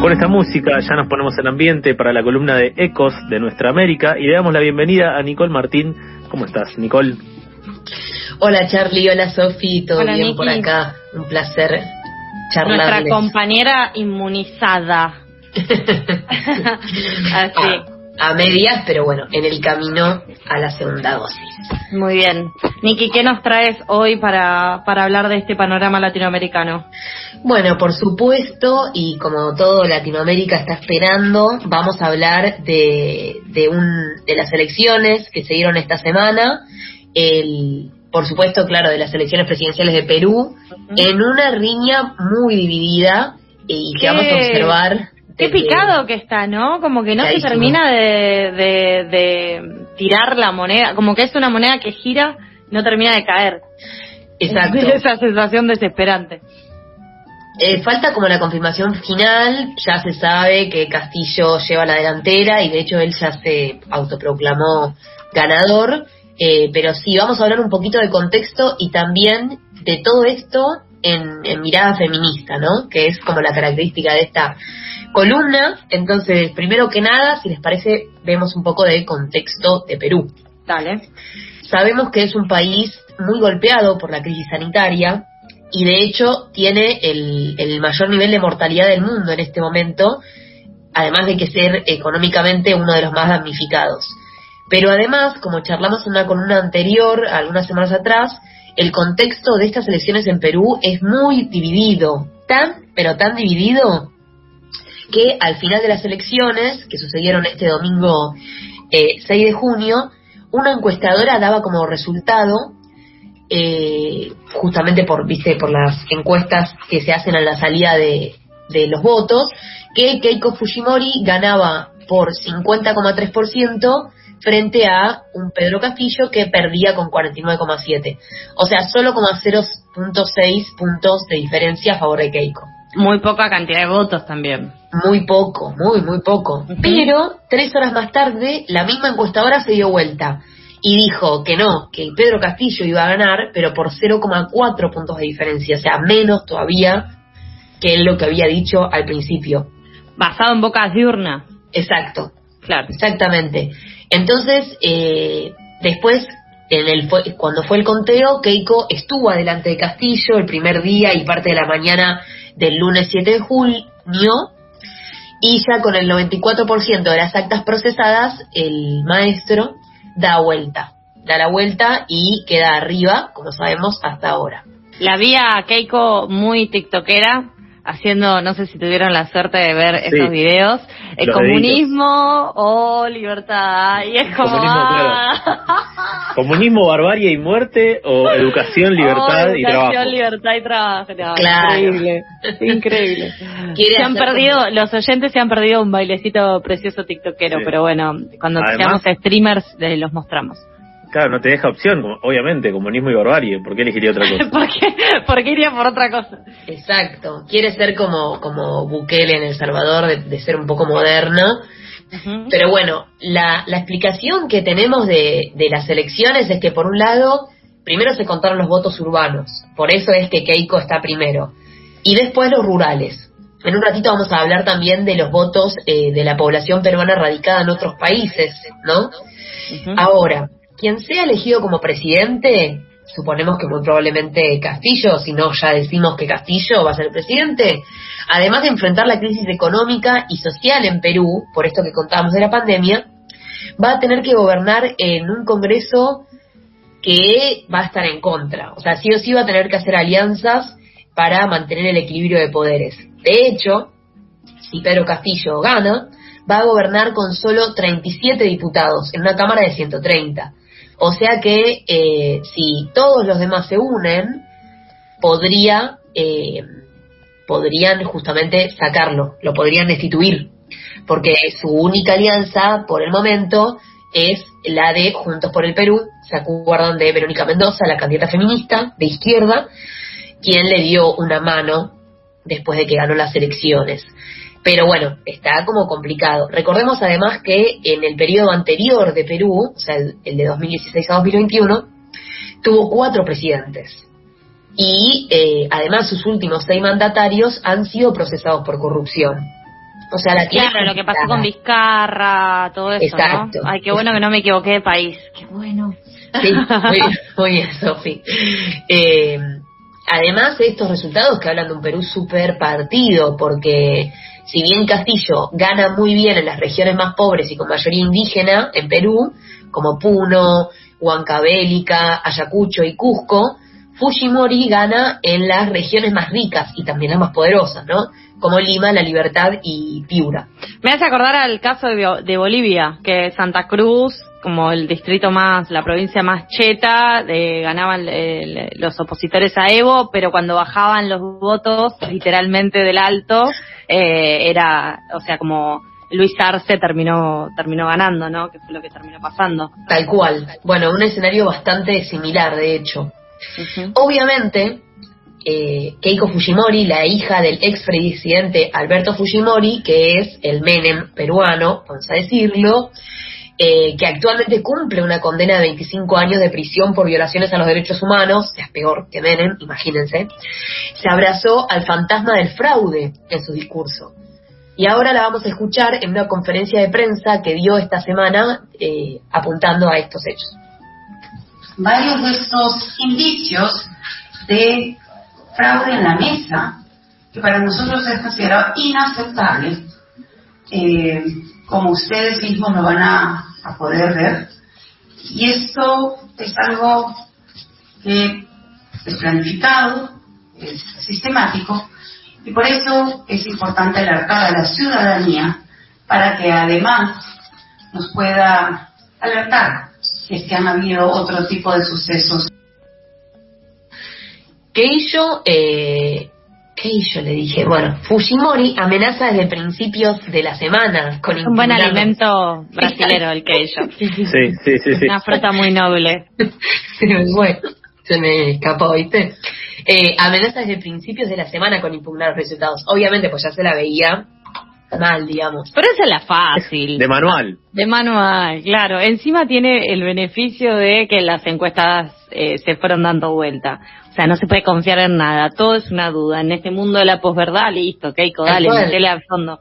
Con esta música ya nos ponemos en ambiente para la columna de Ecos de Nuestra América y le damos la bienvenida a Nicole Martín. ¿Cómo estás, Nicole? Hola Charlie, hola Sofi, todo bien por acá. Un placer charlar. Nuestra compañera inmunizada. Así. A, medias, pero bueno, en el camino a la segunda dosis. Muy bien. Niki, ¿qué nos traes hoy para, para hablar de este panorama latinoamericano? Bueno, por supuesto, y como todo Latinoamérica está esperando, vamos a hablar de, de, un, de las elecciones que se dieron esta semana, el, por supuesto, claro, de las elecciones presidenciales de Perú, en una riña muy dividida y que vamos a observar. Qué picado que está, ¿no? Como que no se termina de, de, de tirar la moneda, como que es una moneda que gira, no termina de caer. Exacto. Esa sensación desesperante. Eh, falta como la confirmación final, ya se sabe que Castillo lleva la delantera y de hecho él ya se autoproclamó ganador, eh, pero sí, vamos a hablar un poquito de contexto y también de todo esto en, en, mirada feminista, ¿no? Que es como la característica de esta columna. Entonces, primero que nada, si les parece, vemos un poco de contexto de Perú. Dale. Sabemos que es un país muy golpeado por la crisis sanitaria, y de hecho tiene el, el mayor nivel de mortalidad del mundo en este momento, además de que ser económicamente uno de los más damnificados. Pero además, como charlamos en una columna anterior, algunas semanas atrás, el contexto de estas elecciones en Perú es muy dividido, tan, pero tan dividido, que al final de las elecciones, que sucedieron este domingo eh, 6 de junio, una encuestadora daba como resultado eh, justamente por, viste, por las encuestas que se hacen a la salida de, de los votos, que Keiko Fujimori ganaba por 50,3% frente a un Pedro Castillo que perdía con 49,7. O sea, solo como 0.6 puntos de diferencia a favor de Keiko. Muy poca cantidad de votos también. Muy poco, muy, muy poco. Pero tres horas más tarde, la misma encuestadora se dio vuelta y dijo que no, que Pedro Castillo iba a ganar, pero por 0,4 puntos de diferencia, o sea, menos todavía que lo que había dicho al principio. Basado en bocas de urna. Exacto. Claro. Exactamente. Entonces, eh, después, en el, cuando fue el conteo, Keiko estuvo adelante de Castillo el primer día y parte de la mañana del lunes 7 de junio, y ya con el 94% de las actas procesadas, el maestro da vuelta, da la vuelta y queda arriba, como sabemos, hasta ahora. La vi a Keiko muy tiktokera, haciendo, no sé si tuvieron la suerte de ver esos videos, el comunismo o libertad, y es como... Comunismo, ah. comunismo, barbarie y muerte o educación, libertad oh, y trabajo. Educación, libertad y trabajo. Claro. Increíble, increíble. Se han perdido, los oyentes se han perdido un bailecito precioso tiktokero, Sí. pero bueno, cuando Además- seamos streamers eh, los mostramos. Claro, no te deja opción, obviamente, comunismo y barbarie. ¿Por qué elegiría otra cosa? ¿Por qué, ¿Por qué iría por otra cosa? Exacto. Quiere ser como, como Bukele en El Salvador, de, de ser un poco moderno. Pero bueno, la, la explicación que tenemos de, de las elecciones es que por un lado, primero se contaron los votos urbanos, por eso es que Keiko está primero, y después los rurales. En un ratito vamos a hablar también de los votos eh, de la población peruana radicada en otros países, ¿no? Ahora, quien sea elegido como presidente, suponemos que muy probablemente Castillo, si no ya decimos que Castillo va a ser presidente, además de enfrentar la crisis económica y social en Perú, por esto que contábamos de la pandemia, va a tener que gobernar en un Congreso que va a estar en contra. O sea, sí o sí va a tener que hacer alianzas para mantener el equilibrio de poderes. De hecho, si Pedro Castillo gana, va a gobernar con solo 37 diputados en una Cámara de 130. O sea que eh, si todos los demás se unen, podría, eh, podrían justamente sacarlo, lo podrían destituir, porque su única alianza por el momento es la de Juntos por el Perú, se acuerdan de Verónica Mendoza, la candidata feminista de izquierda, quien le dio una mano después de que ganó las elecciones. Pero bueno, está como complicado. Recordemos además que en el periodo anterior de Perú, o sea, el, el de 2016 a 2021, tuvo cuatro presidentes. Y eh, además sus últimos seis mandatarios han sido procesados por corrupción. O sea, la Claro, lo que pasó con Vizcarra, todo eso, Exacto. Ay, qué bueno que no me equivoqué de país. Qué bueno. Sí, muy, bien, Sofi. Eh, además, estos resultados que hablan de un Perú súper partido, porque si bien Castillo gana muy bien en las regiones más pobres y con mayoría indígena en Perú, como Puno, Huancabélica, Ayacucho y Cusco, Fujimori gana en las regiones más ricas y también las más poderosas, ¿no? Como Lima, La Libertad y Piura. Me hace acordar al caso de, Bolivia, que Santa Cruz, como el distrito más, la provincia más cheta, ganaban los opositores a Evo, pero cuando bajaban los votos, literalmente del alto, eh, era, o sea, como Luis Arce terminó, terminó ganando, ¿no? Que fue lo que terminó pasando. Tal cual. Bueno, un escenario bastante similar, de hecho. Obviamente, eh, Keiko Fujimori, la hija del expresidente Alberto Fujimori, que es el Menem peruano, vamos a decirlo, eh, que actualmente cumple una condena de 25 años de prisión por violaciones a los derechos humanos, es peor que Menem, imagínense, se abrazó al fantasma del fraude en su discurso. Y ahora la vamos a escuchar en una conferencia de prensa que dio esta semana eh, apuntando a estos hechos varios de estos indicios de fraude en la mesa, que para nosotros es considerado inaceptable, eh, como ustedes mismos lo van a, poder ver. Y esto es algo que es planificado, es sistemático, y por eso es importante alertar a la ciudadanía para que además nos pueda alertar es que han habido otro tipo de sucesos. Keisho, eh, Keisho le dije, bueno, Fujimori amenaza desde principios de la semana con Un buen alimento brasilero el Keisho. sí, sí, sí, sí. Una fruta muy noble. bueno, se me escapó, ¿viste? Eh, amenaza desde principios de la semana con impugnar los resultados. Obviamente, pues ya se la veía mal, digamos. Pero esa es la fácil. De manual. De manual, claro. Encima tiene el beneficio de que las encuestas eh, se fueron dando vuelta. O sea, no se puede confiar en nada. Todo es una duda. En este mundo de la posverdad, listo, Keiko, dale, metele al fondo.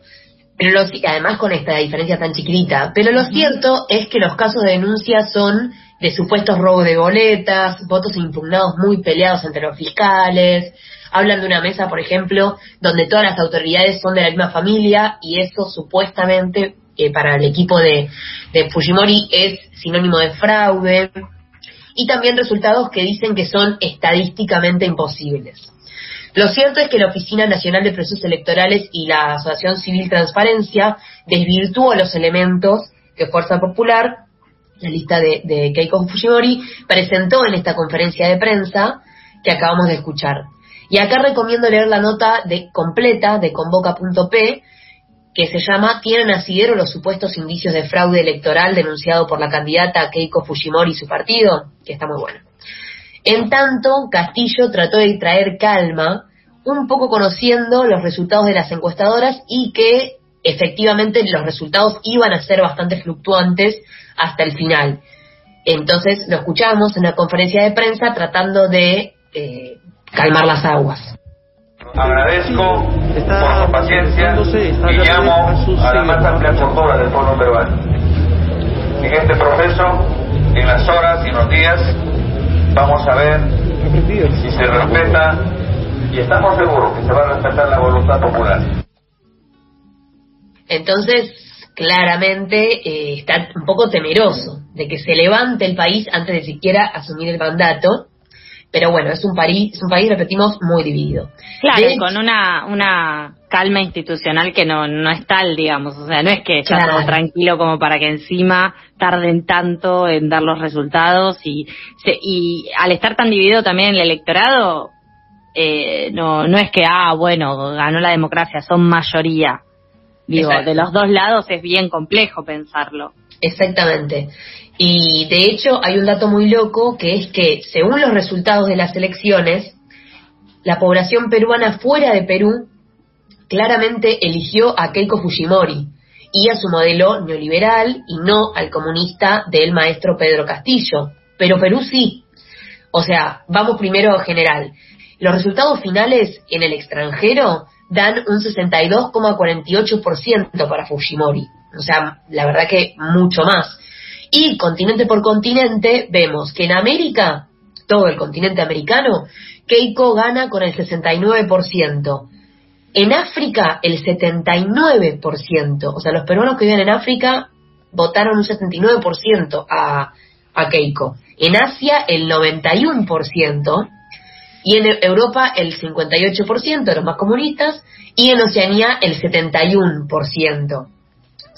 Pero lo, además con esta diferencia tan chiquita. Pero lo cierto es que los casos de denuncia son de supuestos robos de boletas, votos impugnados muy peleados entre los fiscales, hablan de una mesa, por ejemplo, donde todas las autoridades son de la misma familia y eso supuestamente eh, para el equipo de, de Fujimori es sinónimo de fraude y también resultados que dicen que son estadísticamente imposibles. Lo cierto es que la Oficina Nacional de Procesos Electorales y la Asociación Civil Transparencia desvirtuó los elementos que Fuerza Popular, la lista de, de Keiko Fujimori, presentó en esta conferencia de prensa que acabamos de escuchar. Y acá recomiendo leer la nota de completa de convoca.p que se llama ¿Tienen asidero los supuestos indicios de fraude electoral denunciado por la candidata Keiko Fujimori y su partido? Que está muy bueno. En tanto, Castillo trató de traer calma, un poco conociendo los resultados de las encuestadoras y que efectivamente los resultados iban a ser bastante fluctuantes hasta el final. Entonces lo escuchamos en la conferencia de prensa tratando de eh, calmar las aguas. Agradezco por su paciencia y llamo a la más amplia cultura del pueblo peruano. En este proceso, en las horas y los días, vamos a ver si se respeta y estamos seguros que se va a respetar la voluntad popular. Entonces, claramente eh, está un poco temeroso de que se levante el país antes de siquiera asumir el mandato pero bueno, es un país, es un país, repetimos, muy dividido. Claro, con una, una calma institucional que no, no es tal, digamos. O sea, no es que está todo tranquilo como para que encima tarden tanto en dar los resultados y, y al estar tan dividido también el electorado, eh, no, no es que, ah, bueno, ganó la democracia, son mayoría. Digo, de los dos lados es bien complejo pensarlo. Exactamente. Y de hecho hay un dato muy loco que es que según los resultados de las elecciones, la población peruana fuera de Perú claramente eligió a Keiko Fujimori y a su modelo neoliberal y no al comunista del maestro Pedro Castillo. Pero Perú sí. O sea, vamos primero a general. Los resultados finales en el extranjero dan un 62,48% para Fujimori. O sea, la verdad que mucho más. Y continente por continente vemos que en América, todo el continente americano, Keiko gana con el 69%. En África, el 79%. O sea, los peruanos que viven en África votaron un 79% a, a Keiko. En Asia, el 91%. Y en Europa, el 58% de los más comunistas. Y en Oceanía, el 71%.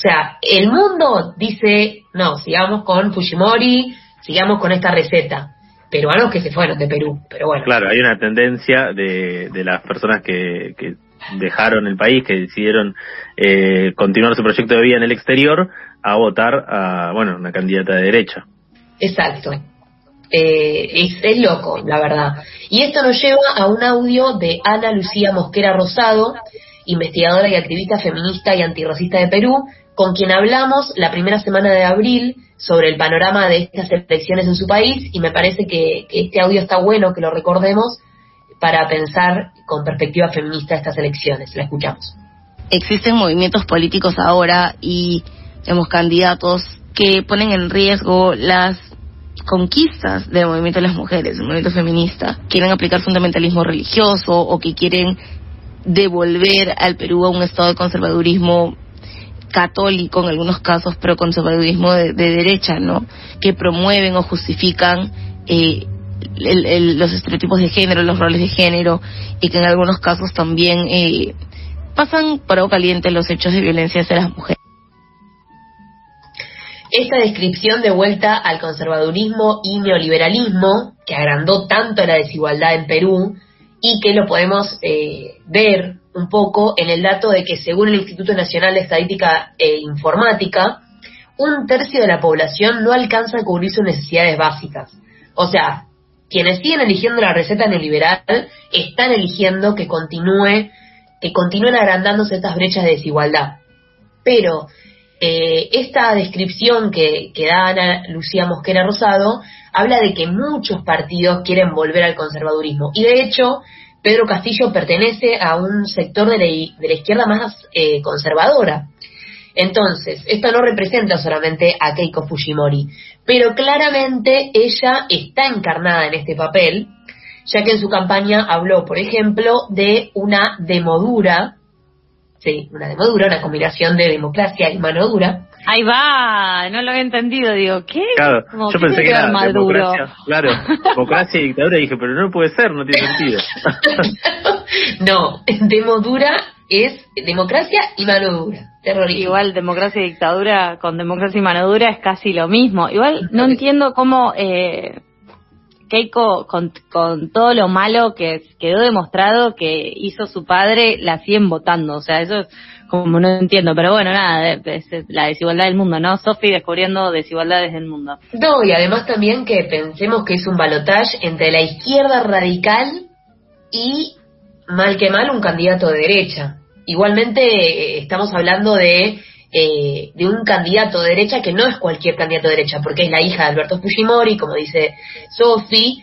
O sea, el mundo dice, no, sigamos con Fujimori, sigamos con esta receta. Peruanos que se fueron de Perú, pero bueno. Claro, hay una tendencia de, de las personas que, que dejaron el país, que decidieron eh, continuar su proyecto de vida en el exterior, a votar a, bueno, una candidata de derecha. Exacto. Eh, es, es, loco, la verdad. Y esto nos lleva a un audio de Ana Lucía Mosquera Rosado, investigadora y activista feminista y antirracista de Perú, con quien hablamos la primera semana de abril sobre el panorama de estas elecciones en su país y me parece que, este audio está bueno que lo recordemos para pensar con perspectiva feminista estas elecciones. La escuchamos. Existen movimientos políticos ahora y tenemos candidatos que ponen en riesgo las conquistas del movimiento de las mujeres, del movimiento feminista. Quieren aplicar fundamentalismo religioso o que quieren devolver al Perú a un estado de conservadurismo católico en algunos casos, pero conservadurismo de, de derecha, ¿no? Que promueven o justifican eh, el, los estereotipos de género, los roles de género, y que en algunos casos también eh, pasan por agua caliente los hechos de violencia hacia las mujeres. Esta descripción de vuelta al conservadurismo y neoliberalismo, que agrandó tanto la desigualdad en Perú, y que lo podemos eh, ver un poco en el dato de que según el Instituto Nacional de Estadística e Informática, un tercio de la población no alcanza a cubrir sus necesidades básicas. O sea, quienes siguen eligiendo la receta neoliberal están eligiendo que continúe, que continúen agrandándose estas brechas de desigualdad. Pero eh, esta descripción que, que da Ana Lucía Mosquera Rosado habla de que muchos partidos quieren volver al conservadurismo. Y de hecho, Pedro Castillo pertenece a un sector de la, de la izquierda más eh, conservadora. Entonces, esto no representa solamente a Keiko Fujimori, pero claramente ella está encarnada en este papel, ya que en su campaña habló, por ejemplo, de una demodura, sí, una demodura, una combinación de democracia y mano dura, Ahí va, no lo había entendido, digo, ¿qué? Claro, Como, yo ¿qué pensé que ver era Maduro? democracia, claro, democracia y dictadura, dije, pero no puede ser, no tiene sentido. no, demodura es democracia y mano dura, terrorismo. Igual democracia y dictadura con democracia y mano dura es casi lo mismo. Igual no entiendo cómo eh, Keiko, con, con todo lo malo que quedó demostrado que hizo su padre, la siguen votando. O sea, eso es como no entiendo. Pero bueno, nada, es la desigualdad del mundo, ¿no? Sofi descubriendo desigualdades del mundo. No, y además también que pensemos que es un balotaje entre la izquierda radical y, mal que mal, un candidato de derecha. Igualmente eh, estamos hablando de, eh, de un candidato de derecha que no es cualquier candidato de derecha, porque es la hija de Alberto Fujimori, como dice Sofi,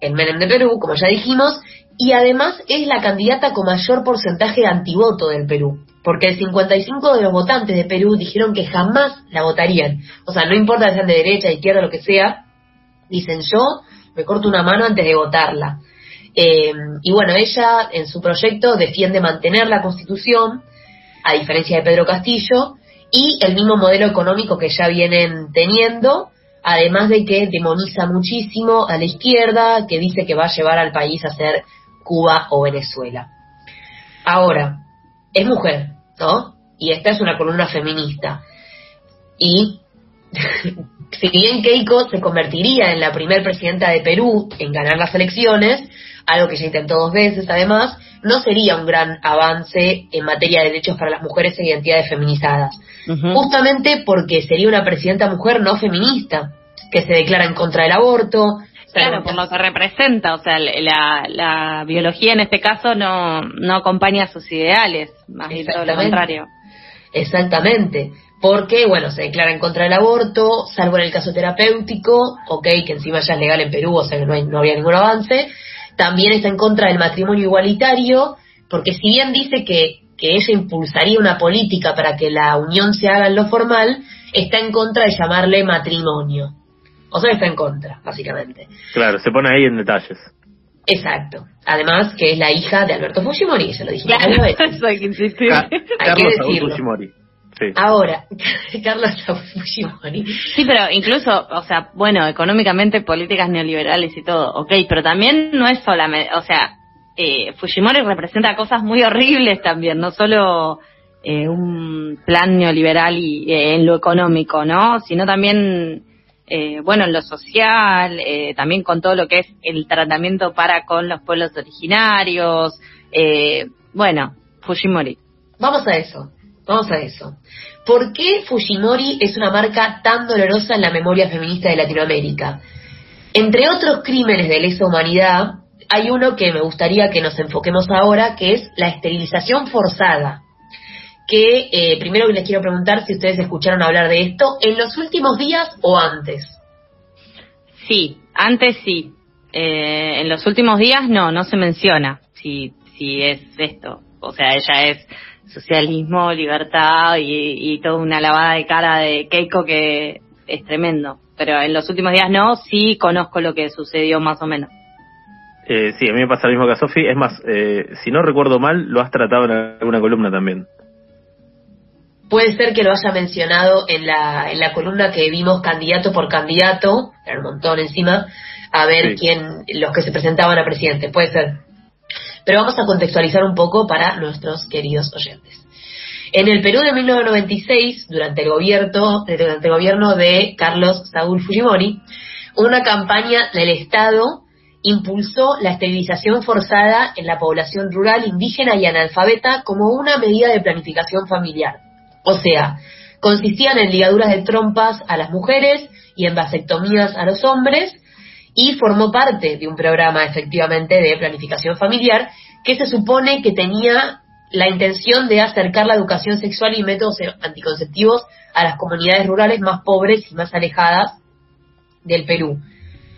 el Menem de Perú, como ya dijimos, y además es la candidata con mayor porcentaje de antivoto del Perú, porque el 55 de los votantes de Perú dijeron que jamás la votarían. O sea, no importa si sean de derecha, de izquierda, lo que sea, dicen yo me corto una mano antes de votarla. Eh, y bueno, ella en su proyecto defiende mantener la constitución, a diferencia de Pedro Castillo, y el mismo modelo económico que ya vienen teniendo, además de que demoniza muchísimo a la izquierda, que dice que va a llevar al país a ser Cuba o Venezuela. Ahora, es mujer, ¿no? Y esta es una columna feminista. Y si bien Keiko se convertiría en la primer presidenta de Perú en ganar las elecciones, algo que ya intentó dos veces además, no sería un gran avance en materia de derechos para las mujeres e identidades feminizadas. Uh -huh. Justamente porque sería una presidenta mujer no feminista, que se declara en contra del aborto. Claro, por lo que representa, o sea, la, la biología en este caso no, no acompaña sus ideales, más bien todo lo contrario. Exactamente porque, bueno, se declara en contra del aborto, salvo en el caso terapéutico, ok, que encima ya es legal en Perú, o sea que no, hay, no había ningún avance. También está en contra del matrimonio igualitario, porque si bien dice que, que ella impulsaría una política para que la unión se haga en lo formal, está en contra de llamarle matrimonio. O sea, está en contra, básicamente. Claro, se pone ahí en detalles. Exacto. Además, que es la hija de Alberto Fujimori, se lo varias veces. eso hay que insistir. Ca- Hay Carlos que Saúl decirlo. Fujimori. Sí. Ahora, Carlos Fujimori. Sí, pero incluso, o sea, bueno, económicamente políticas neoliberales y todo, ok, pero también no es solamente, o sea, eh, Fujimori representa cosas muy horribles también, no solo eh, un plan neoliberal y eh, en lo económico, ¿no? Sino también, eh, bueno, en lo social, eh, también con todo lo que es el tratamiento para con los pueblos originarios, eh, bueno, Fujimori. Vamos a eso, vamos a eso. ¿Por qué Fujimori es una marca tan dolorosa en la memoria feminista de Latinoamérica? Entre otros crímenes de lesa humanidad, hay uno que me gustaría que nos enfoquemos ahora, que es la esterilización forzada. Que eh, primero les quiero preguntar si ustedes escucharon hablar de esto en los últimos días o antes. Sí, antes sí. Eh, en los últimos días no, no se menciona si, si es esto. O sea, ella es socialismo, libertad y, y toda una lavada de cara de Keiko que es tremendo. Pero en los últimos días no, sí conozco lo que sucedió más o menos. Eh, sí, a mí me pasa lo mismo que a Sofi. Es más, eh, si no recuerdo mal, lo has tratado en alguna columna también. Puede ser que lo haya mencionado en la, en la columna que vimos candidato por candidato, era un montón encima, a ver Sí. quién, los que se presentaban a presidente, puede ser. Pero vamos a contextualizar un poco para nuestros queridos oyentes. En el Perú de 1996, durante el gobierno, durante el gobierno de Carlos Saúl Fujimori, una campaña del Estado impulsó la esterilización forzada en la población rural, indígena y analfabeta como una medida de planificación familiar. O sea, consistían en ligaduras de trompas a las mujeres y en vasectomías a los hombres y formó parte de un programa efectivamente de planificación familiar que se supone que tenía la intención de acercar la educación sexual y métodos anticonceptivos a las comunidades rurales más pobres y más alejadas del Perú.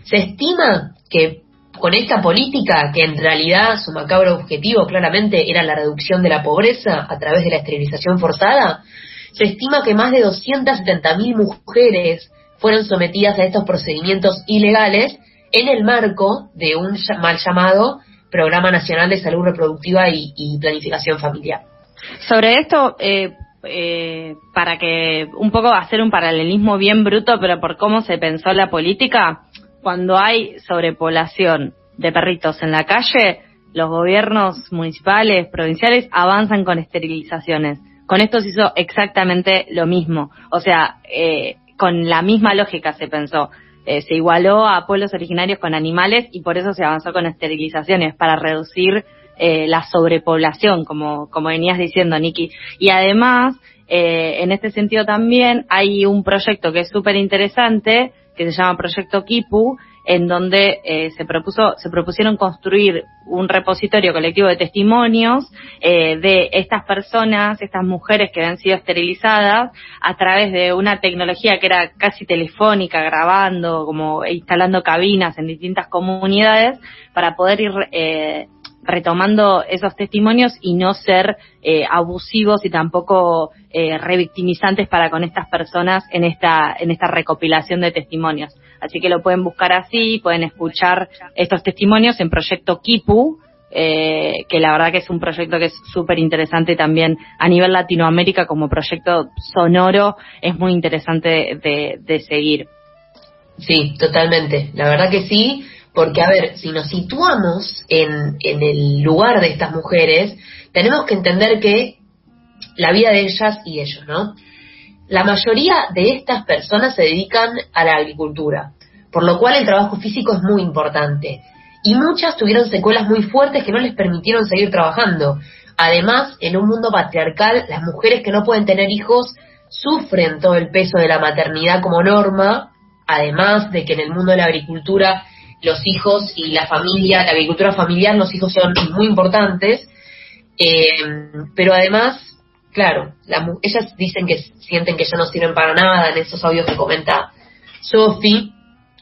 Se estima que con esta política, que en realidad su macabro objetivo claramente era la reducción de la pobreza a través de la esterilización forzada, se estima que más de 270.000 mujeres fueron sometidas a estos procedimientos ilegales en el marco de un mal llamado Programa Nacional de Salud Reproductiva y, Planificación Familiar. Sobre esto, eh, eh, para que un poco hacer un paralelismo bien bruto, pero por cómo se pensó la política, cuando hay sobrepoblación de perritos en la calle, los gobiernos municipales, provinciales avanzan con esterilizaciones. Con esto se hizo exactamente lo mismo. O sea, eh, con la misma lógica se pensó. Eh, se igualó a pueblos originarios con animales y por eso se avanzó con esterilizaciones, para reducir eh, la sobrepoblación, como, como venías diciendo, Nikki. Y además, eh, en este sentido también hay un proyecto que es súper interesante, que se llama Proyecto Kipu, en donde eh, se propuso, se propusieron construir un repositorio colectivo de testimonios eh, de estas personas, estas mujeres que habían sido esterilizadas a través de una tecnología que era casi telefónica, grabando, como instalando cabinas en distintas comunidades para poder ir eh, retomando esos testimonios y no ser eh, abusivos y tampoco eh, revictimizantes para con estas personas en esta en esta recopilación de testimonios. Así que lo pueden buscar así, pueden escuchar estos testimonios en Proyecto Kipu, eh, que la verdad que es un proyecto que es súper interesante también a nivel Latinoamérica como proyecto sonoro, es muy interesante de, de seguir. Sí, totalmente. La verdad que sí, porque a ver, si nos situamos en, en el lugar de estas mujeres, tenemos que entender que la vida de ellas y ellos, ¿no? La mayoría de estas personas se dedican a la agricultura, por lo cual el trabajo físico es muy importante. Y muchas tuvieron secuelas muy fuertes que no les permitieron seguir trabajando. Además, en un mundo patriarcal, las mujeres que no pueden tener hijos sufren todo el peso de la maternidad como norma, además de que en el mundo de la agricultura los hijos y la familia, la agricultura familiar, los hijos son muy importantes, eh, pero además, claro, la ellas dicen que sienten que ya no sirven para nada en esos audios que comenta Sofi,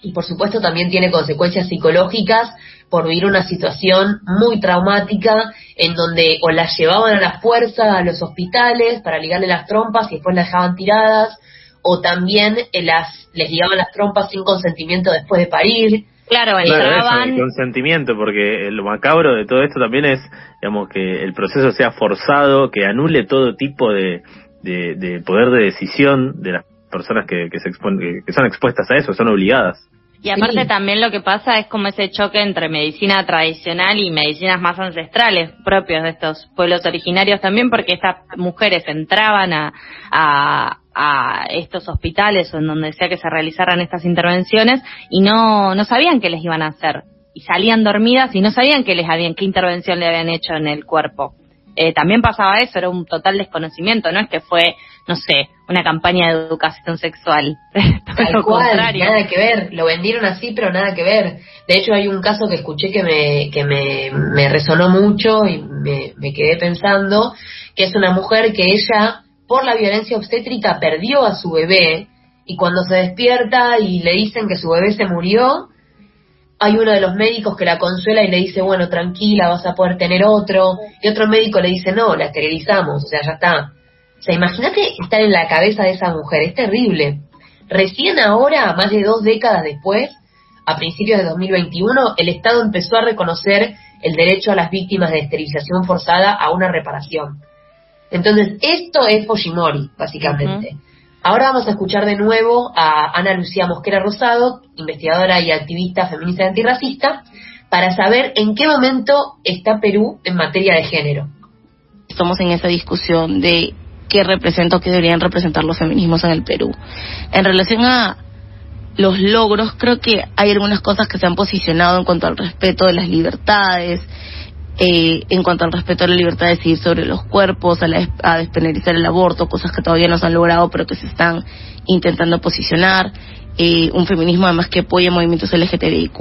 y por supuesto también tiene consecuencias psicológicas por vivir una situación muy traumática en donde o las llevaban a la fuerza a los hospitales para ligarle las trompas y después las dejaban tiradas o también eh, las les ligaban las trompas sin consentimiento después de parir. Claro, entraban... Claro, consentimiento, porque lo macabro de todo esto también es, digamos, que el proceso sea forzado, que anule todo tipo de, de, poder de decisión de las personas que, que, se que son expuestas a eso, son obligadas. Y aparte también lo que pasa es como ese choque entre medicina tradicional y medicinas más ancestrales propios de estos pueblos originarios también, porque estas mujeres entraban a, a, a estos hospitales o en donde sea que se realizaran estas intervenciones y no, no sabían qué les iban a hacer. Y salían dormidas y no sabían qué les habían, qué intervención le habían hecho en el cuerpo. Eh, también pasaba eso, era un total desconocimiento, no es que fue no sé, una campaña de educación sexual. Tal cual, nada que ver, lo vendieron así, pero nada que ver. De hecho, hay un caso que escuché que me, que me, me resonó mucho y me, me quedé pensando, que es una mujer que ella, por la violencia obstétrica, perdió a su bebé y cuando se despierta y le dicen que su bebé se murió, hay uno de los médicos que la consuela y le dice, bueno, tranquila, vas a poder tener otro, y otro médico le dice, no, la esterilizamos, o sea, ya está. O sea, imagínate estar en la cabeza de esa mujer, es terrible. Recién ahora, más de dos décadas después, a principios de 2021, el Estado empezó a reconocer el derecho a las víctimas de esterilización forzada a una reparación. Entonces, esto es Fujimori, básicamente. Ahora vamos a escuchar de nuevo a Ana Lucía Mosquera Rosado, investigadora y activista feminista y antirracista, para saber en qué momento está Perú en materia de género. Estamos en esa discusión de qué representa o qué deberían representar los feminismos en el Perú. En relación a los logros, creo que hay algunas cosas que se han posicionado en cuanto al respeto de las libertades, eh, en cuanto al respeto a la libertad de decidir sobre los cuerpos, a, a despenalizar el aborto, cosas que todavía no se han logrado pero que se están intentando posicionar, eh, un feminismo además que apoya movimientos LGTBIQ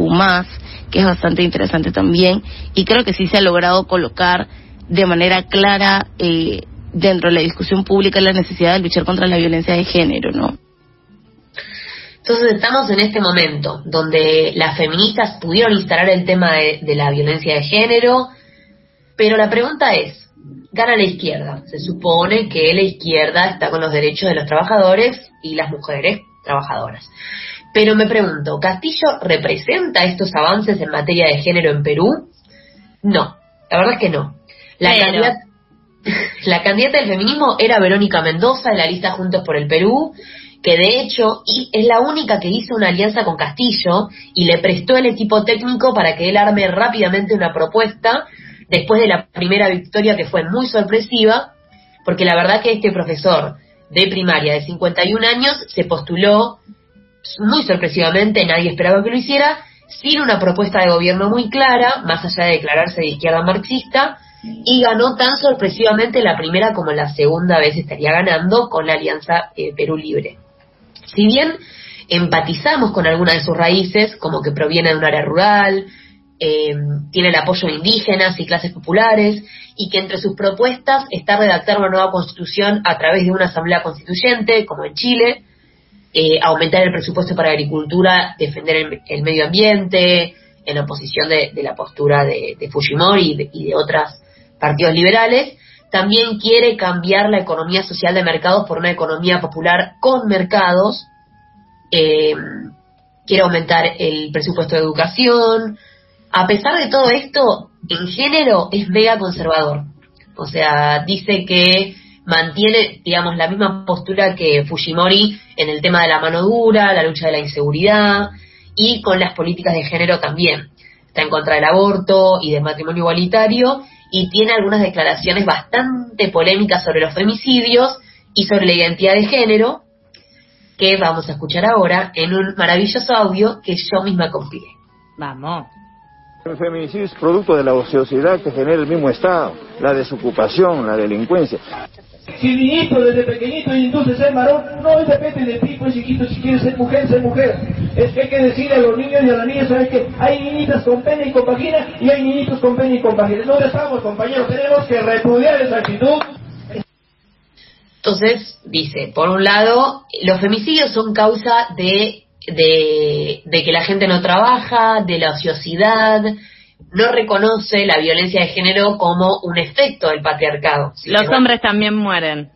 que es bastante interesante también, y creo que sí se ha logrado colocar de manera clara eh, dentro de la discusión pública la necesidad de luchar contra la violencia de género, ¿no? Entonces estamos en este momento donde las feministas pudieron instalar el tema de, la violencia de género, pero la pregunta es, gana la izquierda. Se supone que la izquierda está con los derechos de los trabajadores y las mujeres trabajadoras. Pero me pregunto, ¿Castillo representa estos avances en materia de género en Perú? No, la verdad es que no. La candidata la candidata del feminismo era Verónica Mendoza de la lista Juntos por el Perú, que de hecho es la única que hizo una alianza con Castillo y le prestó el equipo técnico para que él arme rápidamente una propuesta después de la primera victoria que fue muy sorpresiva, porque la verdad que este profesor de primaria de 51 años se postuló muy sorpresivamente, nadie esperaba que lo hiciera, sin una propuesta de gobierno muy clara, más allá de declararse de izquierda marxista, y ganó tan sorpresivamente la primera como la segunda vez estaría ganando con la Alianza eh, Perú Libre. Si bien empatizamos con algunas de sus raíces, como que proviene de un área rural, eh, tiene el apoyo de indígenas y clases populares, y que entre sus propuestas está redactar una nueva constitución a través de una asamblea constituyente, como en Chile, eh, aumentar el presupuesto para agricultura, defender el, medio ambiente, en oposición de, la postura de, Fujimori y de otras partidos liberales, también quiere cambiar la economía social de mercados por una economía popular con mercados, eh, quiere aumentar el presupuesto de educación. A pesar de todo esto, en género es mega conservador. O sea, dice que mantiene, digamos, la misma postura que Fujimori en el tema de la mano dura, la lucha de la inseguridad y con las políticas de género también. Está en contra del aborto y del matrimonio igualitario y tiene algunas declaraciones bastante polémicas sobre los femicidios y sobre la identidad de género que vamos a escuchar ahora en un maravilloso audio que yo misma compilé. Vamos. El feminicidio es producto de la ociosidad que genera el mismo Estado, la desocupación, la delincuencia. Si el niñito desde pequeñito induce ser varón, no depende de ti, pues chiquito, si quieres ser mujer, ser mujer. Es que hay que decirle a los niños y a las niñas, ¿sabes que Hay niñitas con pena y con vagina y hay niñitos con pena y con vagina. No estamos, compañeros, tenemos que repudiar esa actitud. Entonces, dice, por un lado, los femicidios son causa de de, de que la gente no trabaja, de la ociosidad, no reconoce la violencia de género como un efecto del patriarcado. Los hombres también mueren.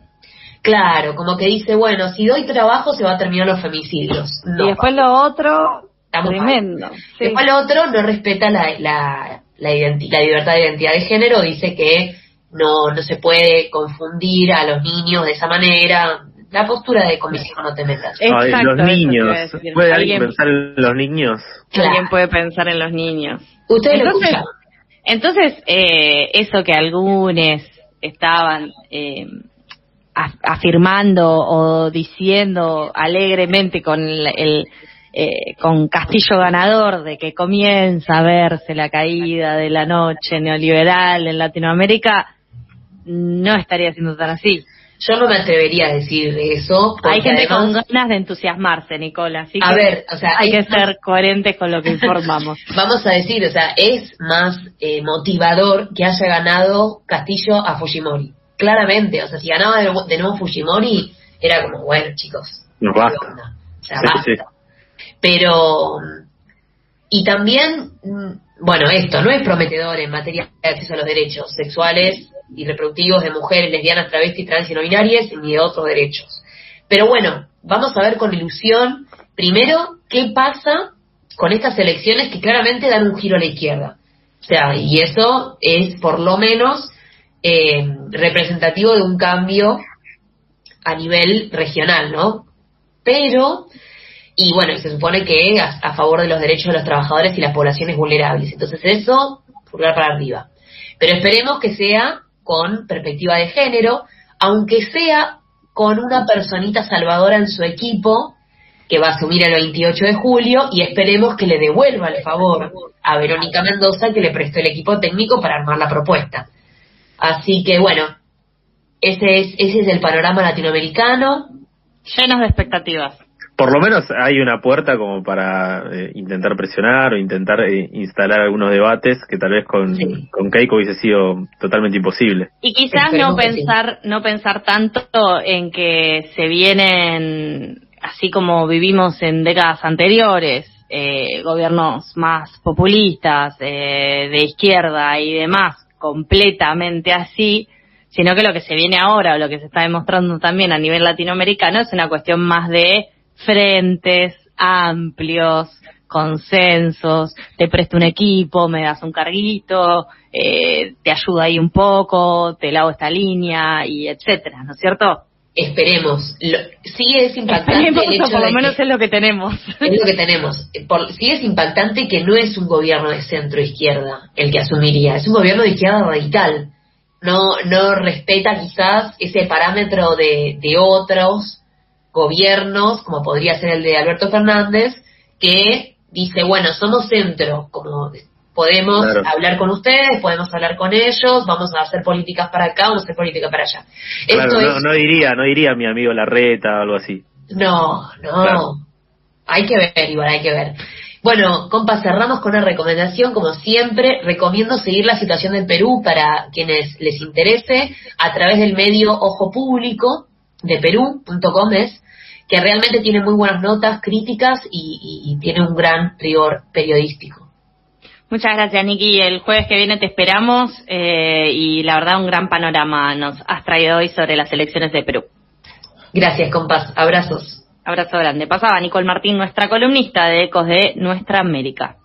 Claro, como que dice, bueno, si doy trabajo se va a terminar los femicidios. No, y después lo otro, tremendo. Sí. Después lo otro no respeta la, la, la, la libertad de identidad de género, dice que no, no se puede confundir a los niños de esa manera. La postura de comisión no te metas. Exacto, los niños. ¿Puede alguien pensar en los niños? Claro. Alguien puede pensar en los niños. Ustedes entonces, lo entonces eh, eso que algunos estaban eh, afirmando o diciendo alegremente con el, el eh, con Castillo ganador de que comienza a verse la caída de la noche neoliberal en Latinoamérica, no estaría siendo tan así. Yo no me atrevería a decir eso. Hay gente además, con ganas de entusiasmarse, Nicola. Así a ver, o sea, hay que más- ser coherentes con lo que informamos. Vamos a decir, o sea, es más eh, motivador que haya ganado Castillo a Fujimori. Claramente, o sea, si ganaba de, de nuevo Fujimori, era como, bueno, chicos, Nos ¿qué basta. onda? O sea, Sí, basta. sí. Pero, y también, mm, bueno, esto no es prometedor en materia de acceso a los derechos sexuales y reproductivos de mujeres, lesbianas, travestis, trans y no binarias, ni de otros derechos. Pero bueno, vamos a ver con ilusión, primero, qué pasa con estas elecciones que claramente dan un giro a la izquierda. O sea, y eso es por lo menos eh, representativo de un cambio a nivel regional, ¿no? Pero, y bueno, se supone que a, a favor de los derechos de los trabajadores y las poblaciones vulnerables. Entonces eso, pulgar para arriba. Pero esperemos que sea con perspectiva de género, aunque sea con una personita salvadora en su equipo que va a asumir el 28 de julio y esperemos que le devuelva el favor a Verónica Mendoza que le prestó el equipo técnico para armar la propuesta. Así que bueno, ese es, ese es el panorama latinoamericano. Llenos de expectativas. Por lo menos hay una puerta como para eh, intentar presionar o intentar eh, instalar algunos debates que tal vez con, Sí. con Keiko hubiese sido totalmente imposible. Y quizás Esperemos no sí. pensar, no pensar tanto en que se vienen, así como vivimos en décadas anteriores, eh, gobiernos más populistas, eh, de izquierda y demás, completamente así, sino que lo que se viene ahora, o lo que se está demostrando también a nivel latinoamericano, es una cuestión más de frentes amplios, consensos, te presto un equipo, me das un carguito, eh, te ayudo ahí un poco, te lavo esta línea y etcétera, ¿no es cierto? Esperemos. Lo- sí es impactante Esperemos, el o hecho por lo de menos que- es lo que tenemos. es lo que tenemos. Por- sí es impactante que no es un gobierno de centro izquierda el que asumiría, es un gobierno de izquierda radical. No, no respeta quizás ese parámetro de, de otros gobiernos, como podría ser el de Alberto Fernández, que dice, bueno, somos centro, como podemos Claro. hablar con ustedes, podemos hablar con ellos, vamos a hacer políticas para acá, vamos a hacer políticas para allá. Claro, Esto no, es no diría, no diría mi amigo Larreta o algo así. no, no. Claro. Hay que ver, igual, hay que ver. Bueno, compa, cerramos con una recomendación, como siempre. Recomiendo seguir la situación del Perú para quienes les interese a través del medio Ojo Público de Perú.com es que realmente tiene muy buenas notas, críticas y, y- y tiene un gran rigor periodístico. Muchas gracias, Niki. El jueves que viene te esperamos eh, y la verdad un gran panorama nos has traído hoy sobre las elecciones de Perú. Gracias, compas. Abrazos. Abrazo grande. Pasaba Nicole Martín, nuestra columnista de Ecos de Nuestra América.